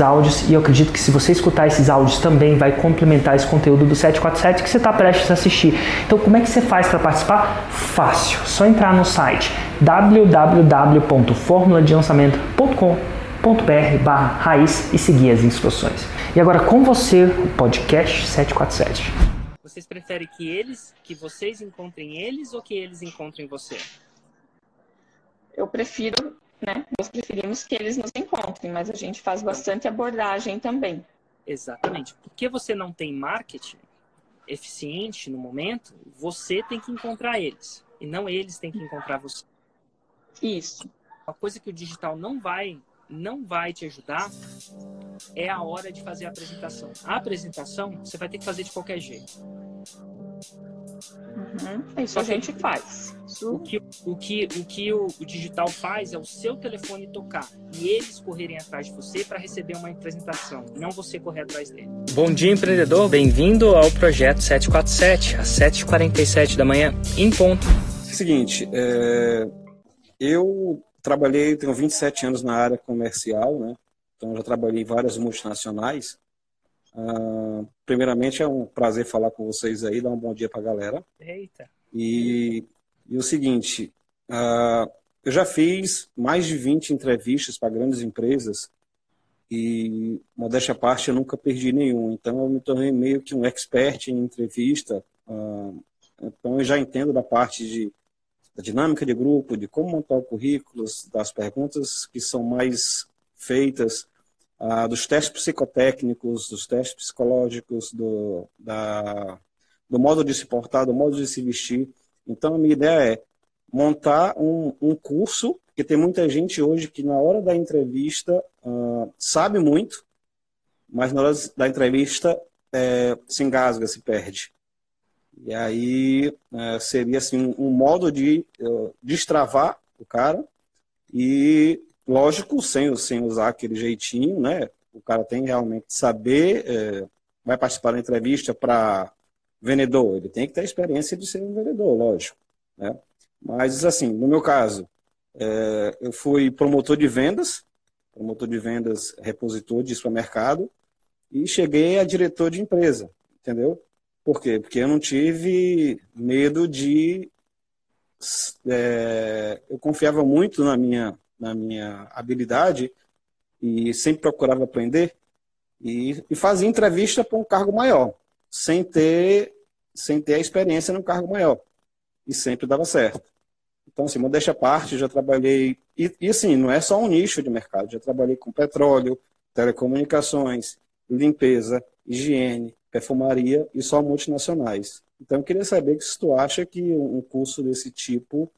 áudios e eu acredito que se você escutar esses áudios também vai complementar esse conteúdo do 747 que você está prestes a assistir. Então, como é que você faz para participar? Fácil, só entrar no site www.formuladelançamento.com.br barra raiz e seguir as instruções. E agora com você, o podcast 747. Vocês preferem que eles, que vocês encontrem eles ou que eles encontrem você? Eu prefiro, né? Nós preferimos que eles nos encontrem, mas a gente faz bastante abordagem também. Exatamente. Porque você não tem marketing eficiente no momento, você tem que encontrar eles e não eles têm que encontrar você. Isso. Uma coisa que o digital não vai não vai te ajudar é a hora de fazer a apresentação. A apresentação você vai ter que fazer de qualquer jeito. Uhum. Isso a gente faz. O que, o, que, o, que o, o, digital faz é o seu telefone tocar e eles correrem atrás de você para receber uma apresentação, não você correr atrás dele. Bom dia, empreendedor. Bem-vindo ao projeto 747, às 7h47 da manhã, em ponto. Seguinte, é... eu trabalhei, tenho 27 anos na área comercial, né? Então já trabalhei em várias multinacionais. Uh, primeiramente é um prazer falar com vocês aí, dar um bom dia para a galera. Eita. E, e o seguinte, uh, eu já fiz mais de 20 entrevistas para grandes empresas e, modéstia à parte, eu nunca perdi nenhum. Então eu me tornei meio que um expert em entrevista. Uh, então eu já entendo da parte de da dinâmica de grupo, de como montar o currículo, das perguntas que são mais feitas, ah, dos testes psicotécnicos, dos testes psicológicos, do, da, do modo de se portar, do modo de se vestir. Então, a minha ideia é montar um, um curso, porque tem muita gente hoje que na hora da entrevista ah, sabe muito, mas na hora da entrevista é, se engasga, se perde. E aí é, seria assim, um modo de uh, destravar o cara e, lógico, sem, sem usar aquele jeitinho, né? O cara tem realmente que saber, é, vai participar da entrevista para vendedor, ele tem que ter a experiência de ser um vendedor, lógico. Né? Mas, assim, no meu caso, é, eu fui promotor de vendas, promotor de vendas, repositor de supermercado, e cheguei a diretor de empresa, entendeu? Por quê? Porque eu não tive medo de. É, eu confiava muito na minha, na minha habilidade e sempre procurava aprender e, e fazia entrevista para um cargo maior, sem ter, sem ter a experiência no cargo maior. E sempre dava certo. Então, assim, modéstia à parte, já trabalhei. E, e assim, não é só um nicho de mercado, já trabalhei com petróleo, telecomunicações, limpeza, higiene, perfumaria e só multinacionais. Então, eu queria saber se tu acha que um curso desse tipo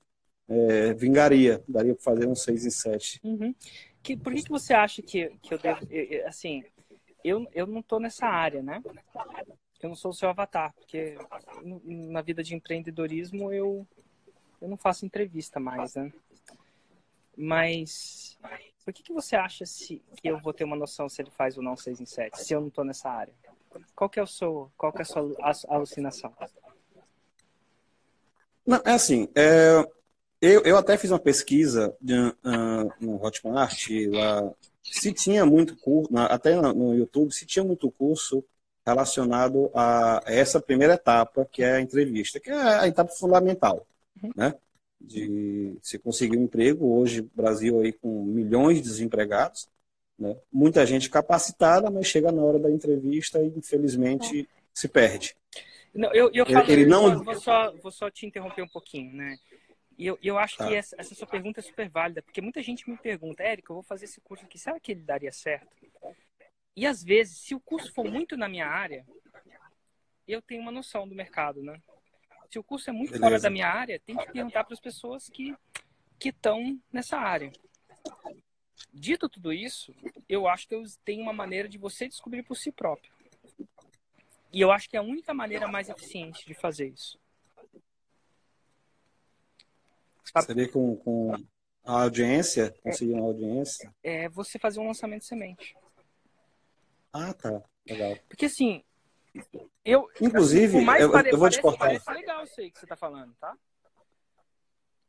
é, vingaria, daria para fazer um 6 em 7. Uhum. Que, por que, que você acha que, que eu devo. Assim, eu, eu não estou nessa área, né? Eu não sou o seu avatar, porque na vida de empreendedorismo eu, eu não faço entrevista mais, né? Mas por que, que você acha se, que eu vou ter uma noção se ele faz ou não 6 em 7, se eu não estou nessa área? Qual que é o seu, qual que é a sua alucinação? Não, é assim, é, eu, eu até fiz uma pesquisa uh, no Hotmart, lá, se tinha muito curso, até no YouTube, se tinha muito curso relacionado a essa primeira etapa, que é a entrevista, que é a etapa fundamental, uhum. né? De se conseguir um emprego, hoje Brasil aí com milhões de desempregados, né? Muita gente capacitada, mas chega na hora da entrevista e, infelizmente, é. se perde. Não, eu, eu falo, ele não... Vou só, vou só te interromper um pouquinho, né? E eu, eu acho tá. que essa, essa, sua pergunta é super válida, porque muita gente me pergunta, Érica, eu vou fazer esse curso aqui, será que ele daria certo? E às vezes, se o curso for muito na minha área, eu tenho uma noção do mercado, né? Se o curso é muito Beleza. fora da minha área, tem que perguntar para as pessoas que que estão nessa área. Dito tudo isso, eu acho que tem uma maneira de você descobrir por si próprio. E eu acho que é a única maneira mais eficiente de fazer isso. Sabe? Seria com, com a audiência? Conseguir uma audiência? É você fazer um lançamento de semente. Ah, tá. Legal. Porque assim, eu. Inclusive, assim, eu, pare... eu, vou te cortar. Parece legal isso aí que você está falando, tá?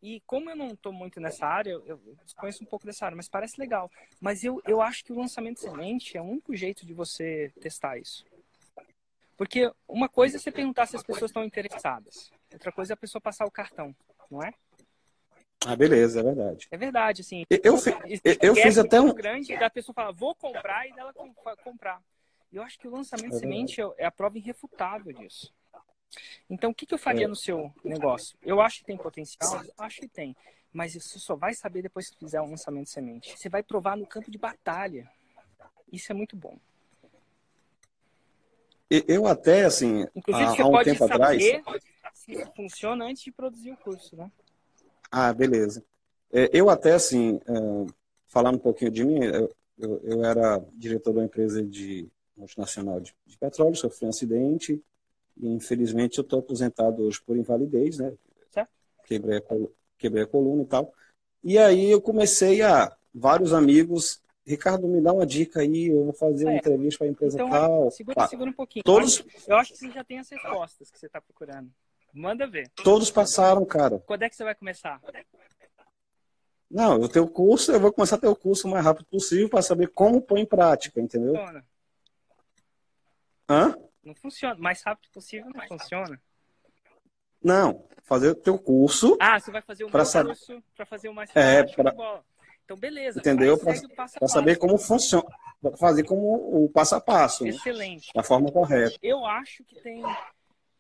E como eu não estou muito nessa área, eu desconheço um pouco dessa área, mas parece legal. Mas eu, eu acho que o lançamento de semente é o único jeito de você testar isso. Porque uma coisa é você perguntar se as pessoas estão interessadas. Outra coisa é a pessoa passar o cartão, não é? Ah, beleza, é verdade. É verdade, assim. Eu, eu, eu, fiz até um. grande da pessoa falar, vou comprar, e dela comprar. Eu acho que o lançamento de é semente é a prova irrefutável disso. Então, o que, que eu faria é. no seu negócio? Eu acho que tem potencial? Acho que tem. Mas você só vai saber depois que fizer um lançamento de semente. Você vai provar no campo de batalha. Isso é muito bom. Eu até, assim, Inclusive, há, você há um pode tempo saber atrás... se funciona antes de produzir o curso, né? Ah, beleza. É, eu até, assim, é, falando um pouquinho de mim, eu, eu, era diretor de uma empresa de multinacional de, de petróleo, sofri um acidente, e infelizmente eu estou aposentado hoje por invalidez, né? Certo. Quebrei a, quebrei a coluna e tal. E aí eu comecei a vários amigos, Ricardo, me dá uma dica aí, eu vou fazer uma é. entrevista para a empresa então, tal. Segura, segura um pouquinho. Todos... Eu acho que você já tem as respostas que você está procurando. Manda ver. Todos passaram, cara. Quando é que você vai começar? Não, eu tenho curso, eu vou começar a ter o curso o mais rápido possível para saber como pôr em prática, entendeu? Funciona. Hã? Não funciona. Mais rápido possível não funciona. Não, fazer o teu curso. Ah, você vai fazer um curso para fazer o mais é, rápido. É, pra... Então, beleza. Entendeu? Para saber como funciona. Fazer como o passo a passo. Né? Excelente. Né? Da forma correta. Eu acho que tem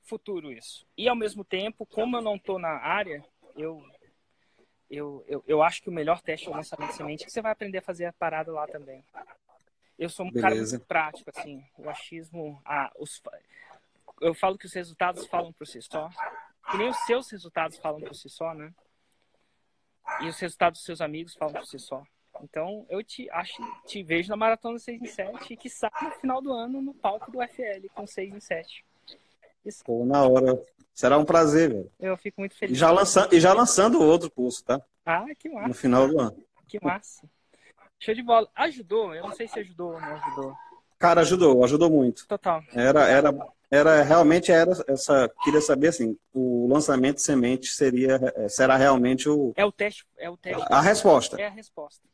futuro isso. E ao mesmo tempo, como eu não estou na área, eu, eu, eu, eu acho que o melhor teste é o lançamento de semente, que você vai aprender a fazer a parada lá também. Eu sou um Beleza. cara muito prático, assim. O achismo. Ah, os, eu falo que os resultados falam por si só. Que nem os seus resultados falam por si só, né? E os resultados dos seus amigos falam por si só. Então, eu te acho, te vejo na maratona 6 em 7 e que sai no final do ano no palco do FL com 6 em 7. Pô, na hora. Será um prazer, velho. Eu fico muito feliz. E já, lançando, e já lançando outro curso, tá? Ah, que massa. No final do ano. Que massa. Show de bola. Ajudou? Eu não sei se ajudou ou não ajudou. Cara, ajudou, ajudou muito. Total. Era, era, era realmente era essa. Queria saber assim, o lançamento de semente seria, será realmente o. É o teste, é o teste. A resposta. É a resposta.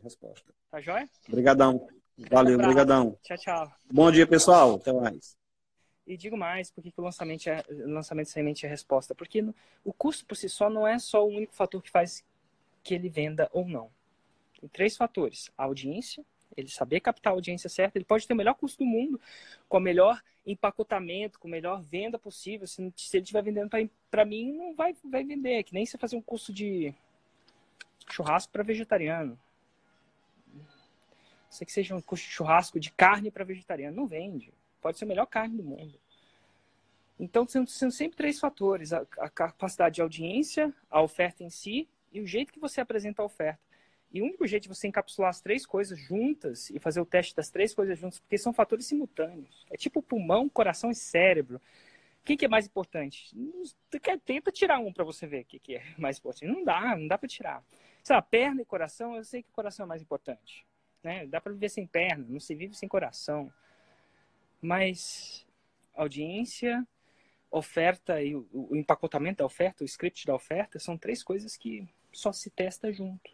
A resposta. Tá joia? Obrigadão. Valeu, obrigadão. Tchau, tchau. Bom dia, pessoal. Até mais. E digo mais, por que o lançamento, é, lançamento semente é resposta? Porque o custo por si só não é só o único fator que faz que ele venda ou não. Tem três fatores: a audiência, ele saber captar a audiência certa, ele pode ter o melhor custo do mundo, com o melhor empacotamento, com a melhor venda possível. Se, se ele estiver vendendo para mim, não vai, vai vender. É que nem você fazer um curso de churrasco para vegetariano. Você que seja um curso de churrasco de carne para vegetariano, não vende. Pode ser a melhor carne do mundo. Então, são, são sempre três fatores: a, a capacidade de audiência, a oferta em si e o jeito que você apresenta a oferta. E o único jeito de você encapsular as três coisas juntas e fazer o teste das três coisas juntas, porque são fatores simultâneos. É tipo pulmão, coração e cérebro. O que, que é mais importante? Tenta tirar um para você ver o que, que é mais importante. Não dá, não dá para tirar. Sei lá, perna e coração, eu sei que o coração é mais importante. Né? Dá para viver sem perna, não se vive sem coração. Mas audiência, oferta e o, empacotamento da oferta, o script da oferta, são três coisas que só se testa junto.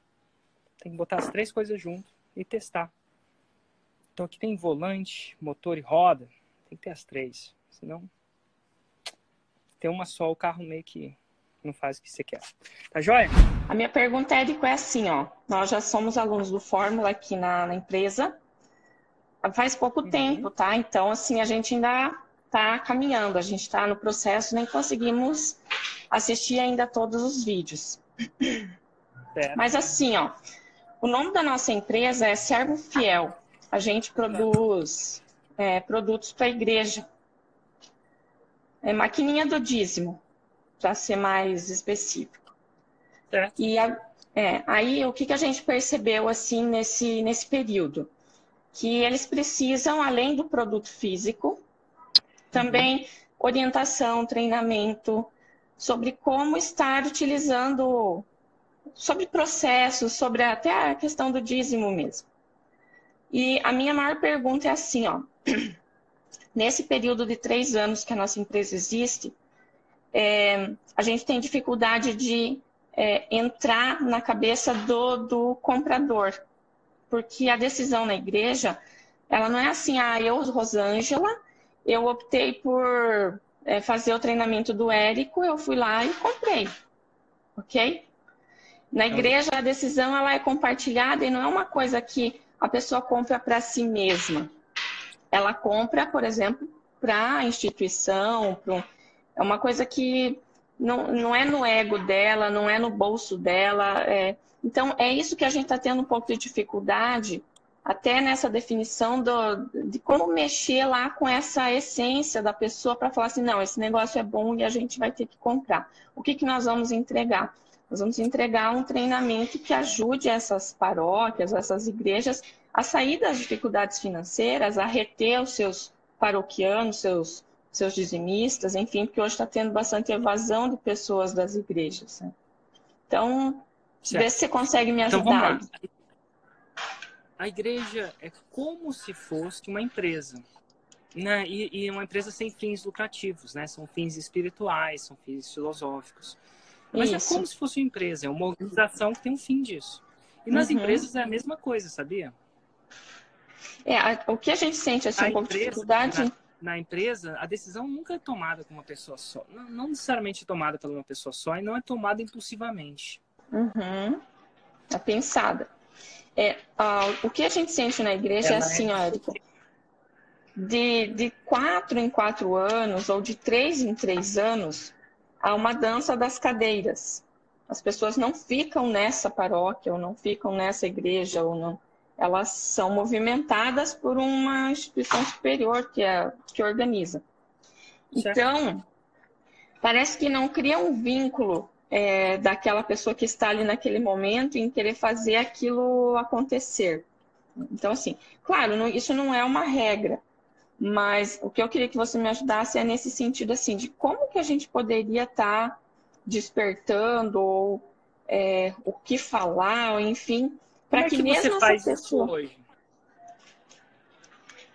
Tem que botar as três coisas junto e testar. Então aqui tem volante, motor e roda. Tem que ter as três. Senão tem uma só, o carro meio que não faz o que você quer. Tá joia? A minha pergunta, Érico, é assim, ó. Nós já somos alunos do Fórmula aqui na, na empresa. Faz pouco uhum. tempo, tá? Então, assim, a gente ainda tá caminhando. A gente está no processo, nem conseguimos assistir ainda todos os vídeos. Certo. Mas assim, ó, o nome da nossa empresa é Servo Fiel. A gente produz é, produtos para a igreja. É maquininha do dízimo, para ser mais específico. E, a, É, aí o que, que a gente percebeu assim nesse, nesse período? Que eles precisam, além do produto físico, também orientação, treinamento sobre como estar utilizando, sobre processos, sobre até a questão do dízimo mesmo. E a minha maior pergunta é assim, ó. Nesse período de três anos que a nossa empresa existe, é, a gente tem dificuldade de é, entrar na cabeça do, do comprador, porque a decisão na igreja, ela não é assim, ah, eu, Rosângela, eu optei por é, fazer o treinamento do Érico, eu fui lá e comprei, ok? Na igreja, a decisão ela é compartilhada e não é uma coisa que a pessoa compra para si mesma. Ela compra, por exemplo, para a instituição, pra, é uma coisa que não, não é no ego dela, não é no bolso dela. É... Então, é isso que a gente está tendo um pouco de dificuldade, até nessa definição do, de como mexer lá com essa essência da pessoa para falar assim: não, esse negócio é bom e a gente vai ter que comprar. O que, que nós vamos entregar? Nós vamos entregar um treinamento que ajude essas paróquias, essas igrejas a sair das dificuldades financeiras, a reter os seus paroquianos, seus seus dizimistas, enfim, porque hoje está tendo bastante evasão de pessoas das igrejas. Né? Então, certo. vê se você consegue me então, ajudar. Então, a igreja é como se fosse uma empresa. Né? E, e, uma empresa sem fins lucrativos, né? São fins espirituais, são fins filosóficos. Mas é Isso. é como se fosse uma empresa, é uma organização que tem um fim disso. E nas uhum. empresas é a mesma coisa, sabia? É, o que a gente sente assim, a um pouco de dificuldade. Na na empresa, a decisão nunca é tomada com uma pessoa só. Não, não necessariamente tomada por uma pessoa só e não é tomada impulsivamente. Uhum. É pensada. É, uh, o que a gente sente na igreja é Ela é assim, é... ó. De, de quatro em quatro anos, ou de três em três anos, há uma dança das cadeiras. As pessoas não ficam nessa paróquia, ou não ficam nessa igreja, ou não elas são movimentadas por uma instituição superior que, é, que organiza. Então, parece que não cria um vínculo é, daquela pessoa que está ali naquele momento em querer fazer aquilo acontecer. Então, assim, claro, não, isso não é uma regra, mas o que eu queria que você me ajudasse é nesse sentido, assim, de como que a gente poderia estar tá despertando ou é, o que falar, ou, enfim, para que, que mesmo você essa pessoa hoje?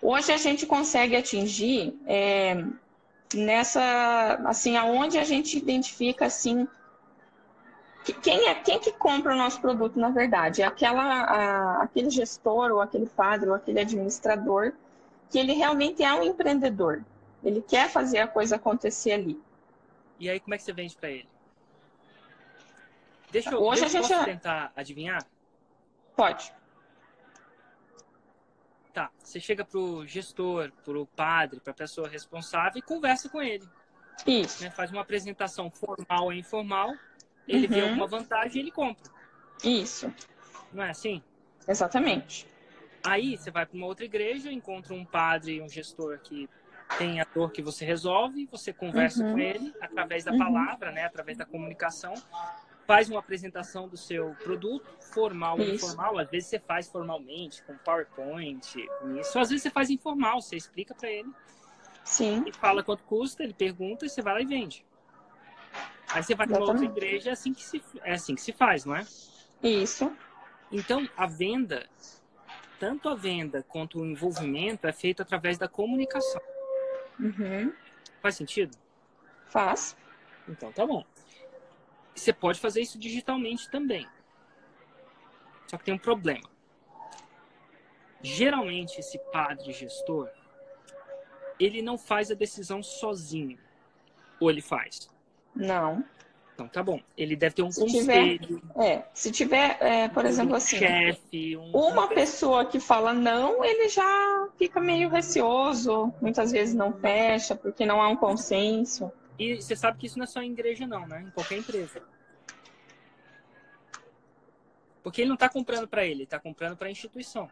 hoje a gente consegue atingir é, nessa assim aonde a gente identifica assim quem é quem que compra o nosso produto na verdade? É aquela a, aquele gestor ou aquele padre ou aquele administrador que ele realmente é um empreendedor. Ele quer fazer a coisa acontecer ali. E aí como é que você vende para ele? Deixa eu, hoje deixa a gente tentar adivinhar Pode. Tá. Você chega pro gestor, pro padre, pra pessoa responsável e conversa com ele. Isso. Né? Faz uma apresentação formal ou informal. Ele uhum. vê alguma vantagem e ele compra. Isso. Não é assim? Exatamente. Aí você vai para uma outra igreja, encontra um padre, um gestor que tem a dor que você resolve, você conversa uhum. com ele através da uhum. palavra, né, através da comunicação, faz uma apresentação do seu produto, formal ou informal. Às vezes você faz formalmente, com PowerPoint, isso. Às vezes você faz informal, você explica para ele. Sim. E fala quanto custa, ele pergunta e você vai lá e vende. Aí você vai para outra igreja, é assim, que se, é assim que se faz, não é? Isso. Então, a venda, tanto a venda quanto o envolvimento é feito através da comunicação. Uhum. Faz sentido? Faz. Então, tá bom. Você pode fazer isso digitalmente também. Só que tem um problema. Geralmente, esse padre gestor, ele não faz a decisão sozinho. Ou ele faz? Não. Então, tá bom. Ele deve ter um se conselho. Tiver, é, se tiver, é, por um exemplo, assim, chefe, um... uma pessoa que fala não, ele já fica meio receoso, muitas vezes não fecha, porque não há um consenso. E você sabe que isso não é só em igreja, não, né? Em qualquer empresa. Porque ele não está comprando para ele, está comprando para a instituição.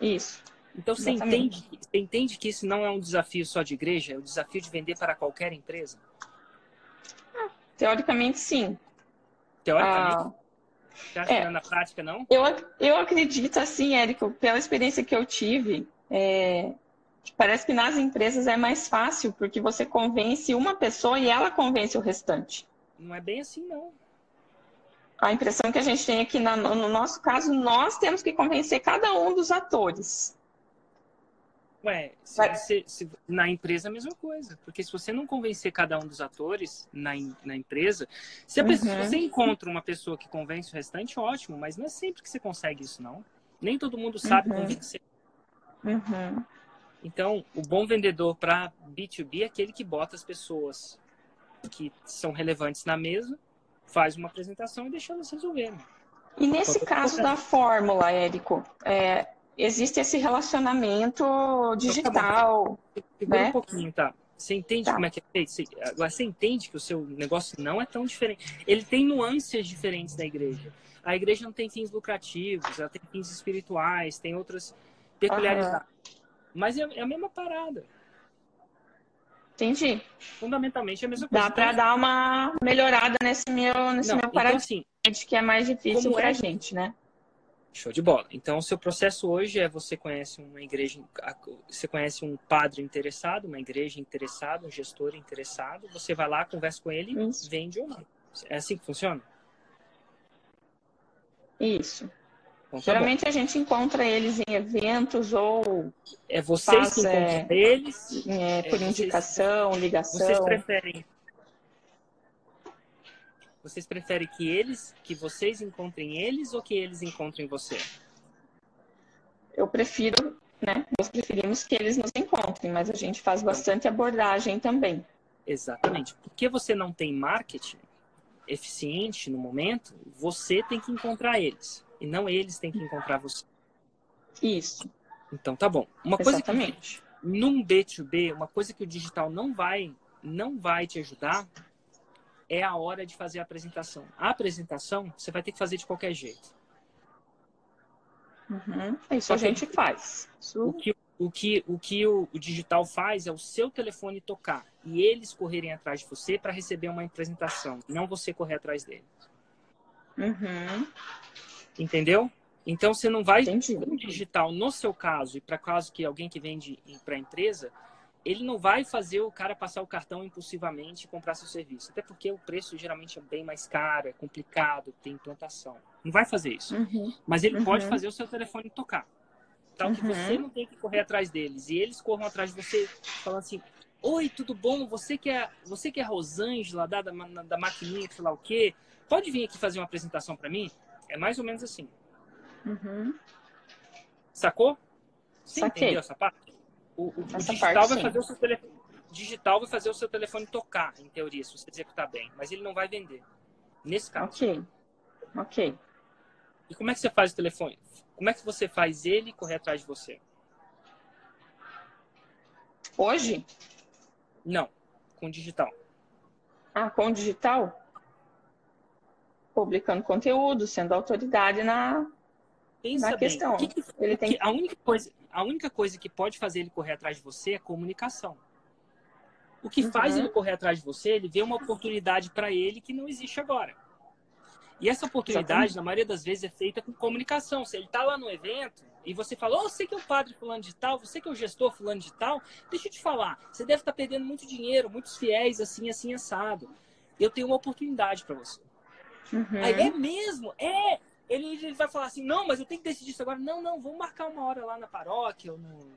Isso. Então você entende, você entende que isso não é um desafio só de igreja, é um desafio de vender para qualquer empresa? teoricamente, sim. Teoricamente? Ah, Você acha é, que não é na prática, não? Eu, eu acredito, assim, Érico, pela experiência que eu tive, é, parece que nas empresas é mais fácil, porque você convence uma pessoa e ela convence o restante. Não é bem assim, não. A impressão que a gente tem aqui, na, no nosso caso, nós temos que convencer cada um dos atores. Ué, se você, se, na empresa é a mesma coisa. Porque se você não convencer cada um dos atores na, na empresa, se a pessoa, uhum. você encontra uma pessoa que convence o restante, ótimo, mas não é sempre que você consegue isso, não. Nem todo mundo sabe uhum. convencer. Uhum. Então, o bom vendedor para B2B é aquele que bota as pessoas que são relevantes na mesa, faz uma apresentação e deixa elas resolverem. E nesse caso da fórmula, Érico, é, existe esse relacionamento digital. Segura né? um pouquinho, tá? Você entende tá. como é que é feito? Você, agora você entende que o seu negócio não é tão diferente. Ele tem nuances diferentes da igreja. A igreja não tem fins lucrativos, ela tem fins espirituais, tem outras peculiaridades. Uhum. Mas é, é, a mesma parada. Entendi. Fundamentalmente é a mesma coisa. Dá para dar uma melhorada nesse meu, nesse não, meu paradigma então, assim, que é mais difícil para a é... gente, né? Show de bola. Então, o seu processo hoje é você conhece uma igreja, você conhece um padre interessado, uma igreja interessada, um gestor interessado, você vai lá, conversa com ele, Isso. vende ou não. É assim que funciona? Isso. Então, tá Geralmente bom. a gente encontra eles em eventos ou. É vocês faz, que encontram é, eles? É, por é, indicação, vocês, ligação. Vocês preferem vocês preferem que eles, que vocês encontrem eles ou que eles encontrem você? Eu prefiro, né? Nós preferimos que eles nos encontrem, mas a gente faz bastante abordagem também. Exatamente. Porque você não tem marketing eficiente no momento, você tem que encontrar eles e não eles têm que encontrar você. Isso. Então tá bom. Uma Exatamente. coisa que num B2B, uma coisa que o digital não vai não vai te ajudar é a hora de fazer a apresentação. A apresentação você vai ter que fazer de qualquer jeito. Uhum. Isso a gente faz. Isso... O que, o, que, o, que o, o, digital faz é o seu telefone tocar e eles correrem atrás de você para receber uma apresentação, não você correr atrás deles. Uhum. Entendeu? Então você não vai Entendi. o digital no seu caso e para caso que alguém que vende para a empresa, ele não vai fazer o cara passar o cartão impulsivamente e comprar seu serviço. Até porque o preço geralmente é bem mais caro, é complicado, tem implantação. Não vai fazer isso. Uhum. Mas ele uhum. pode fazer o seu telefone tocar. Tal uhum. que você não tem que correr atrás deles. E eles corram atrás de você falando assim, Oi, tudo bom? Você que é, você que é Rosângela, da, da, da maquininha, sei lá o quê, pode vir aqui fazer uma apresentação para mim? É mais ou menos assim. Uhum. Sacou? Você Saquei. entendeu essa parte? O, o, o digital parte, vai fazer o seu telefone. Digital vai fazer o seu telefone tocar, em teoria, se você executar bem, mas ele não vai vender. Nesse caso. Ok. Ok. E como é que você faz o telefone? Como é que você faz ele correr atrás de você? Hoje? Não, com digital. Ah, com digital? Publicando conteúdo, sendo autoridade na, Pensa na questão. Que que, ele tem... a, única coisa, a única coisa que pode fazer ele correr atrás de você é comunicação. O que uhum. faz ele correr atrás de você, ele vê uma oportunidade para ele que não existe agora. E essa oportunidade, Exatamente. na maioria das vezes, é feita com comunicação. Se ele está lá no evento e você fala, oh, você que é o padre fulano de tal, você que é o gestor fulano de tal, deixa eu te falar, você deve estar tá perdendo muito dinheiro, muitos fiéis, assim, assim, assado. Eu tenho uma oportunidade para você. Uhum. Aí é mesmo, é, ele, ele vai falar assim, não, mas eu tenho que decidir isso agora. Não, não, vamos marcar uma hora lá na paróquia ou no,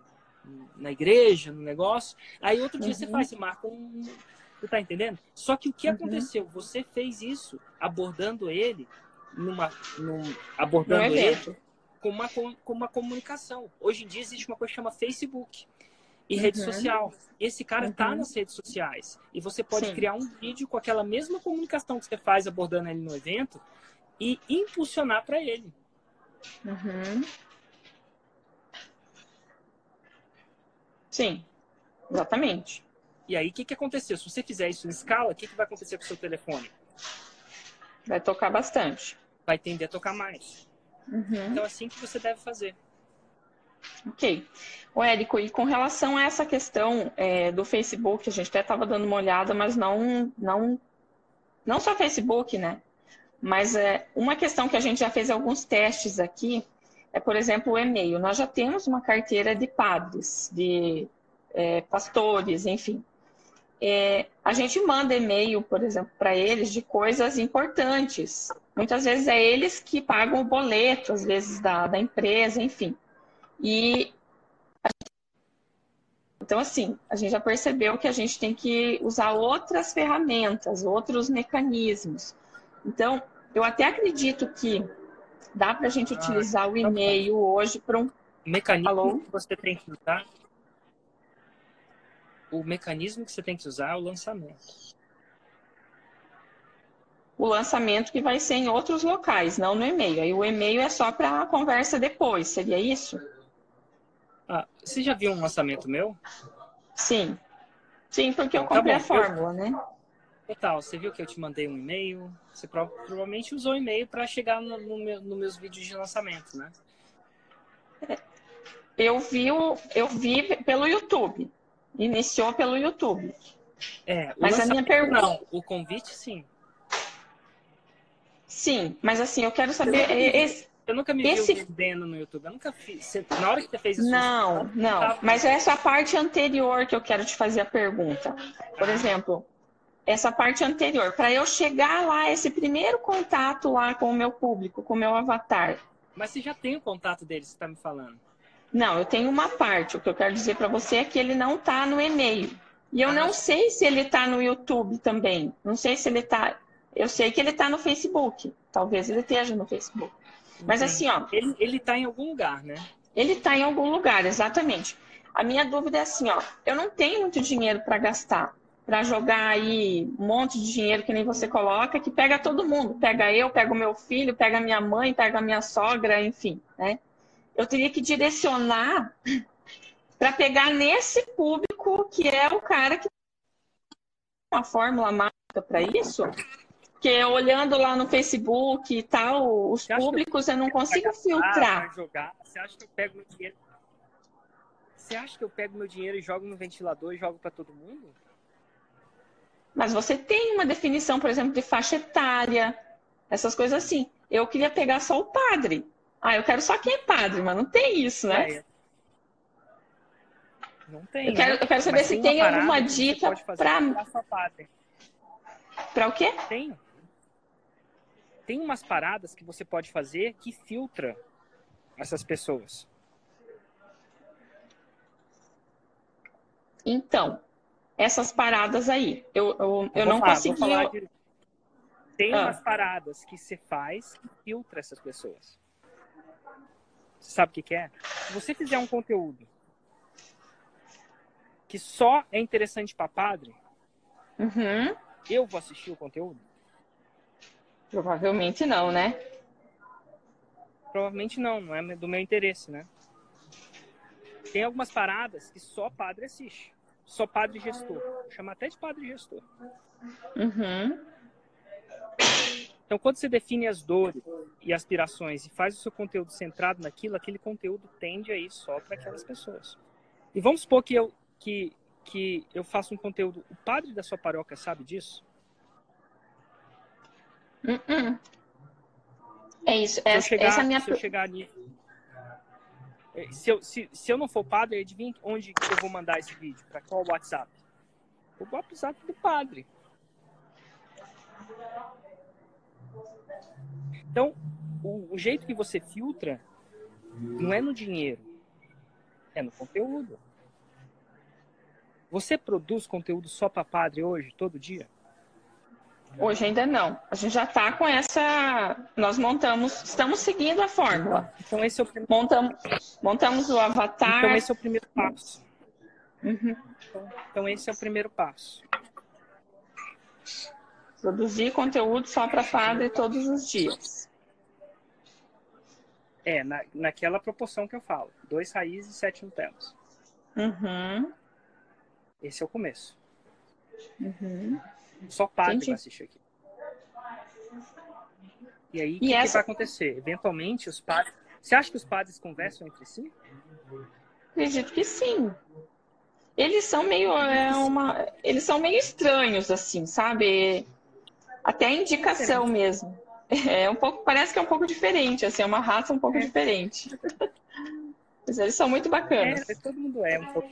na igreja, no negócio. Aí outro dia uhum. você faz, você marca um. Você tá entendendo? Só que o que uhum. aconteceu? Você fez isso abordando ele numa. Num, abordando ele com uma, com uma comunicação. Hoje em dia existe uma coisa que chama Facebook e uhum. rede social. Esse cara está uhum. nas redes sociais. E você pode Sim. criar um vídeo com aquela mesma comunicação que você faz abordando ele no evento e impulsionar para ele. Uhum. Sim, exatamente. E aí, o que, que aconteceu? Se você fizer isso em escala, o que, que vai acontecer com o seu telefone? Vai tocar bastante. Vai tender a tocar mais. Uhum. Então, é assim que você deve fazer. Ok. O Érico, e com relação a essa questão é, do Facebook, a gente até estava dando uma olhada, mas não, não, não só Facebook, né? Mas é, uma questão que a gente já fez alguns testes aqui é, por exemplo, o e-mail. Nós já temos uma carteira de padres, de é, pastores, enfim. É, a gente manda e-mail, por exemplo, para eles de coisas importantes. Muitas vezes é eles que pagam o boleto, às vezes da, da empresa, enfim. E então, assim, a gente já percebeu que a gente tem que usar outras ferramentas, outros mecanismos. Então, eu até acredito que dá para a gente ah, utilizar o tá. e-mail hoje para um. O mecanismo Alô? que você tem que usar. O mecanismo que você tem que usar é o lançamento. O lançamento que vai ser em outros locais, não no e-mail. Aí o e-mail é só para a conversa depois, seria isso? Ah, você já viu um lançamento meu? Sim. Sim, porque eu comprei tá a fórmula, né? Total, você viu que eu te mandei um e-mail? Você provavelmente usou o e-mail para chegar no, no meu, nos meus vídeos de lançamento, né? Eu vi, eu vi pelo YouTube. Iniciou pelo YouTube. É, mas a minha pergunta. Não, o convite sim. Sim, mas assim, eu quero saber. Esse, eu nunca me esse... vi vendendo no YouTube. Eu nunca fiz. Você, na hora que você fez isso. Não, você... não. Tá... Mas essa é a parte anterior que eu quero te fazer a pergunta. Por exemplo, essa parte anterior, para eu chegar lá, esse primeiro contato lá com o meu público, com o meu avatar. Mas você já tem o contato dele, você está me falando? Não, eu tenho uma parte. O que eu quero dizer para você é que ele não está no e-mail. E eu ah, não sei se ele está no YouTube também. Não sei se ele está. Eu sei que ele está no Facebook. Talvez ele esteja no Facebook. Mas assim, ó. Ele está em algum lugar, né? Ele está em algum lugar, exatamente. A minha dúvida é assim, ó. Eu não tenho muito dinheiro para gastar para jogar aí um monte de dinheiro que nem você coloca, que pega todo mundo. Pega eu, pega o meu filho, pega a minha mãe, pega a minha sogra, enfim, né? Eu teria que direcionar para pegar nesse público que é o cara que tem uma fórmula mágica para isso. Que olhando lá no Facebook e tal, os públicos eu não consigo filtrar. Você acha que eu pego meu dinheiro? Você acha que eu pego meu dinheiro e jogo no ventilador e jogo para todo mundo? Mas você tem uma definição, por exemplo, de faixa etária, essas coisas assim. Eu queria pegar só o padre. Ah, eu quero só quem é padre, mas não tem isso, né? É. Não tem. Eu quero, né? eu quero saber mas se tem, alguma dica para. Para o quê? Tenho. Tem umas paradas que você pode fazer que filtra essas pessoas. Então, essas paradas aí. Eu, eu, eu não falar, consegui. De... Tem ah. umas paradas que você faz que filtra essas pessoas. Você sabe o que, que é? Se você fizer um conteúdo que só é interessante para padre, uhum. eu vou assistir o conteúdo? Provavelmente não, né? Provavelmente não, não é do meu interesse, né? Tem algumas paradas que só padre assiste só padre gestor. Chama até de padre gestor. Uhum. Então, quando você define as dores e aspirações e faz o seu conteúdo centrado naquilo, aquele conteúdo tende a ir só para aquelas pessoas. E vamos supor que eu, que, que eu faço um conteúdo. O padre da sua paróquia sabe disso? Uh É isso. Essa, chegar, essa é a minha... Se eu chegar ali é, se eu, se, se eu não for padre, adivinha onde que eu vou mandar esse vídeo? Para qual WhatsApp? O WhatsApp do padre. Então, o, o jeito que você filtra não é no dinheiro, é no conteúdo. Você produz conteúdo só para padre hoje, todo dia? Hoje ainda não. A gente já está com essa. Nós montamos, estamos seguindo a fórmula. Então esse é o primeiro. Montamos, montamos o avatar. Então esse é o primeiro passo. Uhum. Então esse é o primeiro passo. Produzir conteúdo só para padre todos os dias. É, na, naquela proporção que eu falo. Dois raízes e sete Nutellas. Uhum. Esse é o começo. Uhum. Só padre Entendi. vai assistir aqui. E aí, o que, essa... que vai acontecer? Eventualmente, os padres. Você acha que os padres conversam entre si? Acredito que sim. Eles são meio. É uma... Eles são meio estranhos, assim, sabe? Até a indicação mesmo. É um pouco, parece que é um pouco diferente, assim, é uma raça um pouco é. diferente. Mas eles são muito bacanas. É, todo mundo é um pouco.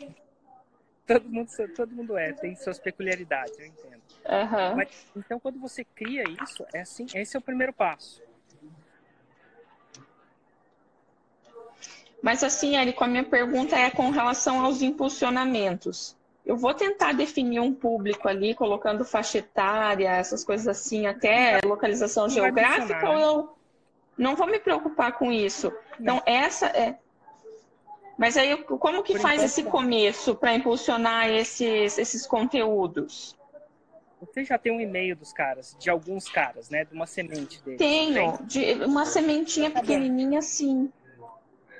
Todo mundo, todo mundo é, tem suas peculiaridades, eu entendo. Uhum. Mas, então, quando você cria isso, é assim, esse é o primeiro passo. Mas assim, Érico, a minha pergunta é com relação aos impulsionamentos. Eu vou tentar definir um público ali, colocando faixa etária, essas coisas assim, até localização geográfica, ou eu não vou me preocupar com isso. Então, essa é. Mas aí, como que Por faz esse começo para impulsionar esses, esses conteúdos? Você já tem um e-mail dos caras, de alguns caras, né? De uma semente deles. Tenho, de uma sementinha tá pequenininha, sim.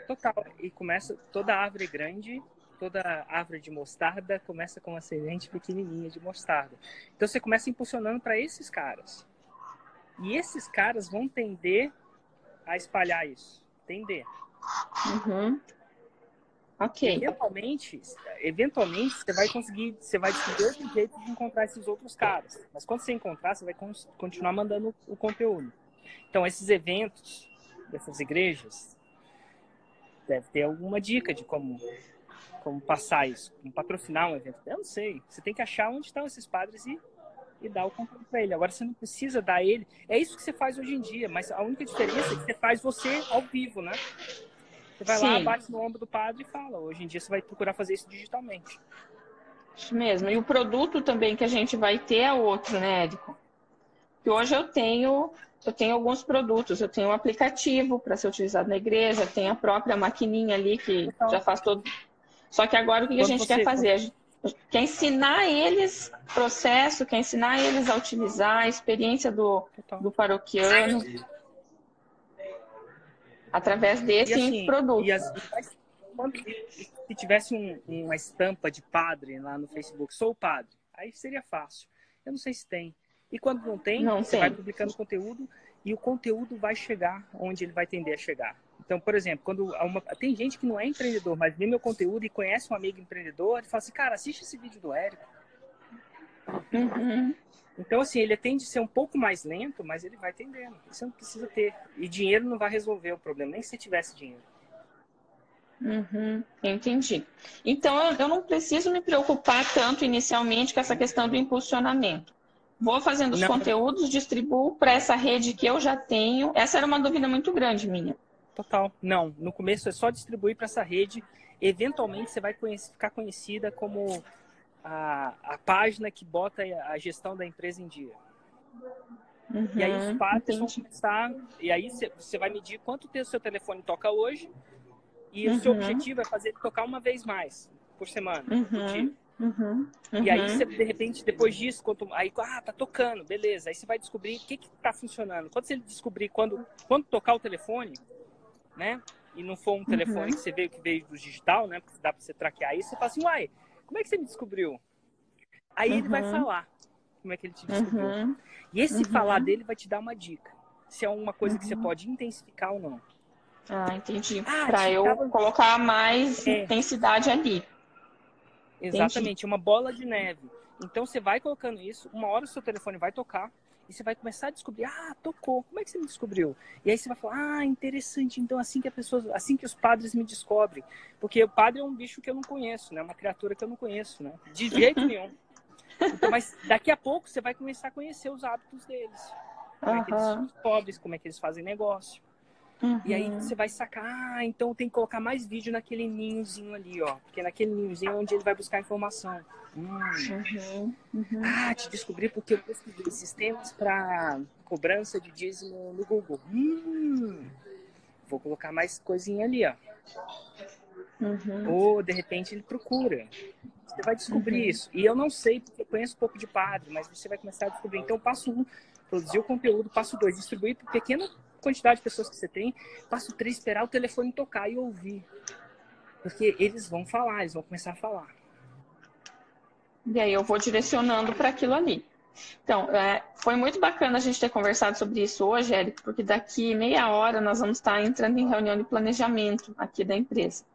Total. E começa toda árvore grande, toda árvore de mostarda começa com uma semente pequenininha de mostarda. Então você começa impulsionando para esses caras. E esses caras vão tender a espalhar isso. Tender. Uhum. Ok. Eventualmente, eventualmente você vai conseguir, você vai descobrir outro jeito de encontrar esses outros caras. Mas quando você encontrar, você vai continuar mandando o conteúdo. Então, esses eventos dessas igrejas, deve ter alguma dica de como como passar isso, como patrocinar um evento. Eu não sei. Você tem que achar onde estão esses padres e, e dar o conteúdo para ele. Agora você não precisa dar ele. É isso que você faz hoje em dia, mas a única diferença é que você faz você ao vivo, né? Você vai Sim. lá, bate no ombro do padre e fala. Hoje em dia você vai procurar fazer isso digitalmente. Isso mesmo. E o produto também que a gente vai ter é outro, né, Érico? Que hoje eu tenho eu tenho alguns produtos, eu tenho um aplicativo para ser utilizado na igreja, tem a própria maquininha ali que então, já faz todo. Só que agora o que a gente você... quer fazer? Quer ensinar eles processo, quer ensinar eles a utilizar a experiência do, do paroquiano através desse assim, produto. E as, se tivesse um, uma estampa de padre lá no Facebook, sou padre, aí seria fácil. Eu não sei se tem. E quando não tem, não você tem. vai publicando conteúdo e o conteúdo vai chegar onde ele vai tender a chegar. Então, por exemplo, quando uma, tem gente que não é empreendedor, mas vê meu conteúdo e conhece um amigo empreendedor, ele fala assim, cara, assiste esse vídeo do Érico. Uhum. Então, assim, ele tende a ser um pouco mais lento, mas ele vai tendendo. Você não precisa ter. E dinheiro não vai resolver o problema, nem se tivesse dinheiro. Uhum, entendi. Então, eu não preciso me preocupar tanto inicialmente com essa questão do impulsionamento. Vou fazendo os não. conteúdos, distribuo para essa rede que eu já tenho. Essa era uma dúvida muito grande minha. Total. Não, no começo é só distribuir para essa rede. Eventualmente você vai conhecer, ficar conhecida como a, a página que bota a gestão da empresa em dia. Uhum, e aí os padres vão começar. E aí você vai medir quanto o seu telefone toca hoje. E uhum. o seu uhum. objetivo é fazer ele tocar uma vez mais por semana. Uhum. Por dia. Uhum, uhum. E aí você, de repente, depois disso, quando, aí, ah, tá tocando, beleza. Aí você vai descobrir o que que tá funcionando. Quando você descobrir, quando, quando tocar o telefone, né? E não for um telefone uhum. que você veio que veio do digital, né? Porque dá pra você traquear isso, você fala assim, uai, como é que você me descobriu? Aí ele vai uhum. falar como é que ele te descobriu. Uhum. E esse falar uhum. dele vai te dar uma dica. Se é uma coisa que você pode intensificar ou não. Ah, entendi. Ah, para eu tava... colocar mais é. intensidade ali. Exatamente, Entendi. uma bola de neve. Então você vai colocando isso, uma hora o seu telefone vai tocar e você vai começar a descobrir, ah, tocou, como é que você me descobriu? E aí você vai falar, ah, interessante, então assim que a pessoa, assim que os padres me descobrem, porque o padre é um bicho que eu não conheço, né? Uma criatura que eu não conheço, né? De jeito nenhum. Então, mas daqui a pouco você vai começar a conhecer os hábitos deles. Como uhum. é que eles são pobres, como é que eles fazem negócio. Uhum. E aí você vai sacar, ah, então tem que colocar mais vídeo naquele ninhozinho ali, ó. Porque é naquele ninhozinho é onde ele vai buscar informação. Hum. Uhum. Uhum. Ah, te descobri porque eu pesquisei sistemas para cobrança de dízimo no Google. Hum. Vou colocar mais coisinha ali, ó. Uhum. Ou de repente ele procura. Você vai descobrir uhum. isso. E eu não sei, porque eu conheço um pouco de padre, mas você vai começar a descobrir. Então, passo um, produzir o conteúdo. Passo dois, distribuir por pequena quantidade de pessoas que você tem. Passo três, esperar o telefone tocar e ouvir. Porque eles vão falar, eles vão começar a falar. E aí eu vou direcionando para aquilo ali. Então, é, foi muito bacana a gente ter conversado sobre isso hoje, Érico, porque daqui meia hora nós vamos estar entrando em reunião de planejamento aqui da empresa.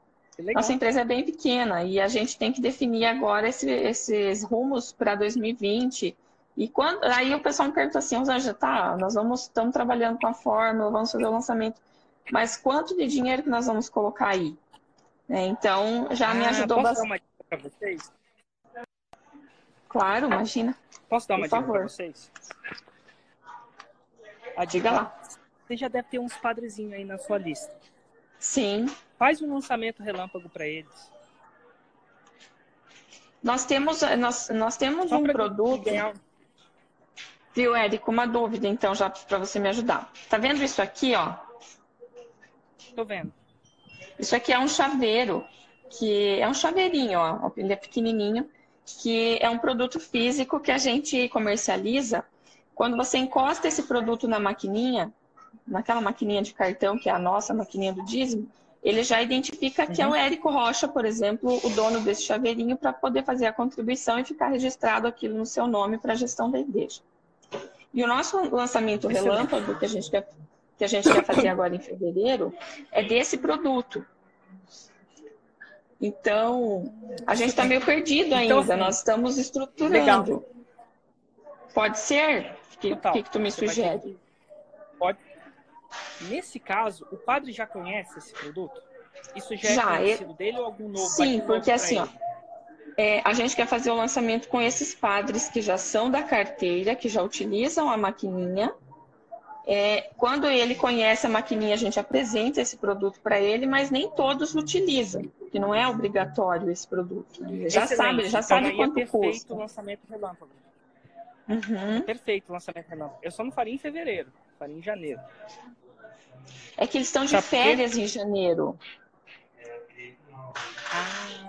Nossa empresa é bem pequena e a gente tem que definir agora esse, esses rumos para 2020 E quando aí o pessoal me pergunta assim, Rosângela, tá, nós vamos estamos trabalhando com a fórmula, vamos fazer o lançamento, mas quanto de dinheiro que nós vamos colocar aí? É, então já ah, me ajudou bastante. Posso dar uma dica para vocês? Claro, imagina. Posso dar uma Por dica para vocês? A diga lá. Você já deve ter uns padrezinhos aí na sua lista. Sim. Faz um lançamento relâmpago para eles. Nós temos, nós, nós temos um produto. Ganhar... Viu, Érico? Uma dúvida, então, já para você me ajudar. Tá vendo isso aqui, ó? Tô vendo. Isso aqui é um chaveiro, que é um chaveirinho, ó. Ele é pequenininho, que é um produto físico que a gente comercializa. Quando você encosta esse produto na maquininha, naquela maquininha de cartão, que é a nossa maquininha do dízimo, ele já identifica que é o uhum. Érico Rocha, por exemplo, o dono desse chaveirinho, para poder fazer a contribuição e ficar registrado aquilo no seu nome para a gestão da igreja. E o nosso lançamento relâmpago, que a gente quer, que a gente quer fazer agora em fevereiro, é desse produto. Então, a gente está meio perdido então, ainda, então, nós estamos estruturando. Legal. Pode ser? O que, que, que tu me sugere? Pode, Nesse caso, o padre já conhece esse produto? Isso já, é já é conhecido dele ou algum novo? Sim, porque assim, ó, é, a gente quer fazer o lançamento com esses padres que já são da carteira, que já utilizam a maquininha. É, quando ele conhece a maquininha, a gente apresenta esse produto para ele, mas nem todos utilizam, que não é obrigatório esse produto. Ele já Excelente. sabe, ele já então, sabe é quanto é custa. Perfeito o lançamento relâmpago. Uhum. Perfeito o lançamento relâmpago. Eu só não faria em fevereiro, faria em janeiro. É que eles estão de férias em janeiro. Ah,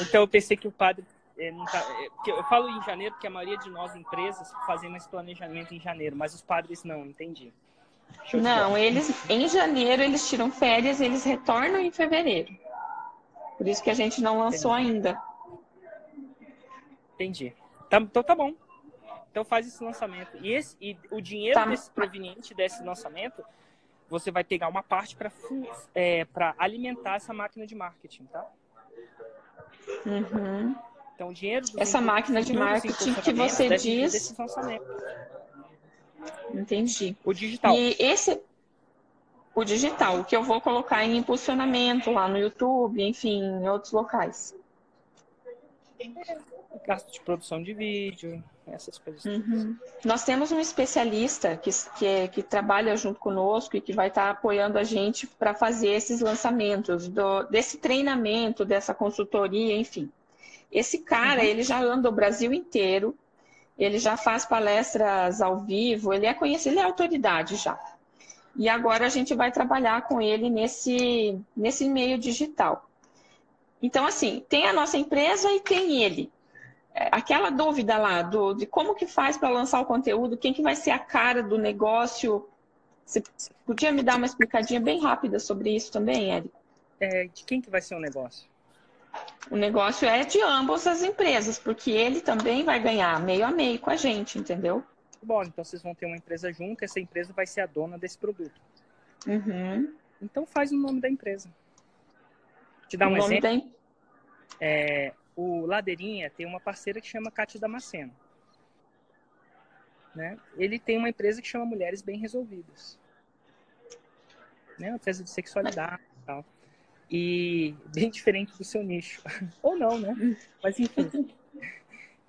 então eu pensei que o padre é, tá, é, eu falo em janeiro porque a maioria de nós empresas fazem esse planejamento em janeiro, mas os padres não, entendi. Não, eles em janeiro eles tiram férias, eles retornam em fevereiro. Por isso que a gente não lançou entendi. ainda. Entendi. Tá, então tá bom. Então faz esse lançamento. E, esse, e o dinheiro tá. desse proveniente desse lançamento você vai pegar uma parte para é, alimentar essa máquina de marketing, tá? Uhum. Então, o dinheiro Essa máquina de marketing que você diz. Entendi. O digital. E esse. O digital, o que eu vou colocar em impulsionamento lá no YouTube, enfim, em outros locais. Gasto de produção de vídeo, essas coisas. Uhum. Nós temos um especialista que, que, que, trabalha junto conosco e que vai estar apoiando a gente para fazer esses lançamentos, do, desse treinamento, dessa consultoria, enfim. Esse cara, uhum. ele já anda o Brasil inteiro, ele já faz palestras ao vivo, ele é conhecido, ele é autoridade já. E agora a gente vai trabalhar com ele nesse, nesse meio digital. Então, assim, tem a nossa empresa e tem ele aquela dúvida lá do, de como que faz para lançar o conteúdo, quem que vai ser a cara do negócio. Você podia me dar uma explicadinha bem rápida sobre isso também, Érico? É, de quem que vai ser o negócio? O negócio é de ambas as empresas, porque ele também vai ganhar meio a meio com a gente, entendeu? Bom, então vocês vão ter uma empresa junto, essa empresa vai ser a dona desse produto. Uhum. Então faz o nome da empresa. Te dar um o exemplo. Da... É, o Ladeirinha tem uma parceira que chama Cátia Damasceno. Né? Ele tem uma empresa que chama Mulheres Bem Resolvidas. Né? Uma empresa de sexualidade e tal. E bem diferente do seu nicho. Ou não, né? Mas enfim.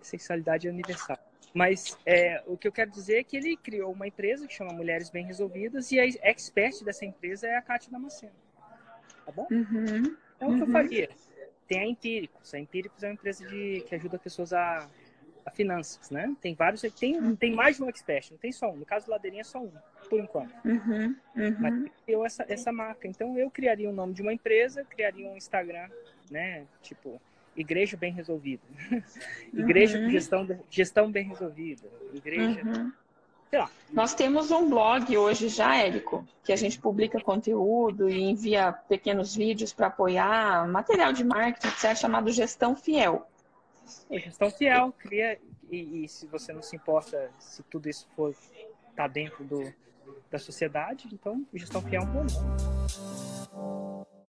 sexualidade é universal. Mas é, o que eu quero dizer é que ele criou uma empresa que chama Mulheres Bem Resolvidas e a expert dessa empresa é a Cátia Damasceno. Tá bom? Uhum. Então, o que eu faria? Tem a Empíricos. A Empíricos é uma empresa de, que ajuda pessoas a, a finanças, né? Tem vários, tem, tem mais de um expert, não tem só um. No caso do Ladeirinha é só um, por enquanto. Uhum, uhum. Mas criou essa, essa marca. Então eu criaria o nome de uma empresa, criaria um Instagram, né? Tipo, Igreja Bem Resolvida. igreja uhum. gestão, gestão bem resolvida. Igreja. Uhum. Nós temos um blog hoje já, Érico, que a gente publica conteúdo e envia pequenos vídeos para apoiar material de marketing, etc., chamado Gestão Fiel. É, gestão Fiel, cria, e, e, se você não se importa se tudo isso for tá dentro do, da sociedade, então Gestão Fiel é um bom nome.